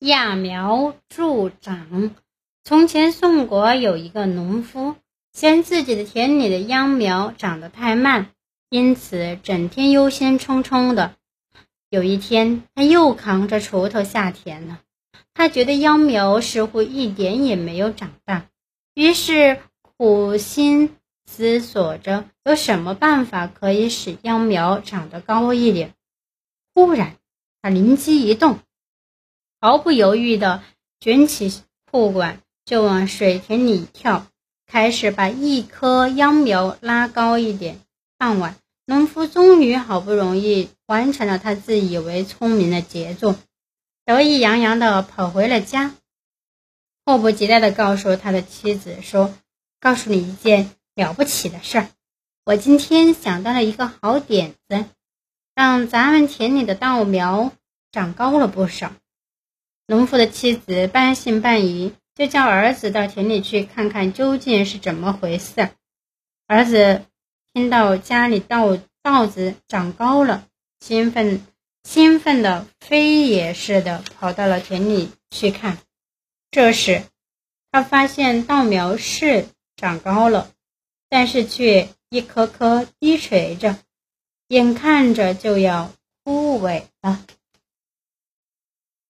揠苗助长。从前，宋国有一个农夫，嫌自己的田里的秧苗长得太慢，因此整天忧心忡忡的。有一天，他又扛着锄头下田了。他觉得秧苗似乎一点也没有长大，于是苦心思索着有什么办法可以使秧苗长得高一点。忽然，他灵机一动，毫不犹豫地卷起裤管就往水田里跳，开始把一棵秧苗拉高一点。傍晚，农夫终于好不容易完成了他自以为聪明的杰作，得意洋洋地跑回了家，迫不及待地告诉他的妻子说：“告诉你一件了不起的事儿，我今天想到了一个好点子。”让咱们田里的稻苗长高了不少。农夫的妻子半信半疑，就叫儿子到田里去看看究竟是怎么回事。儿子听到家里稻稻子长高了，兴奋兴奋的飞也似的跑到了田里去看。这时，他发现稻苗是长高了，但是却一颗颗低垂着。眼看着就要枯萎了。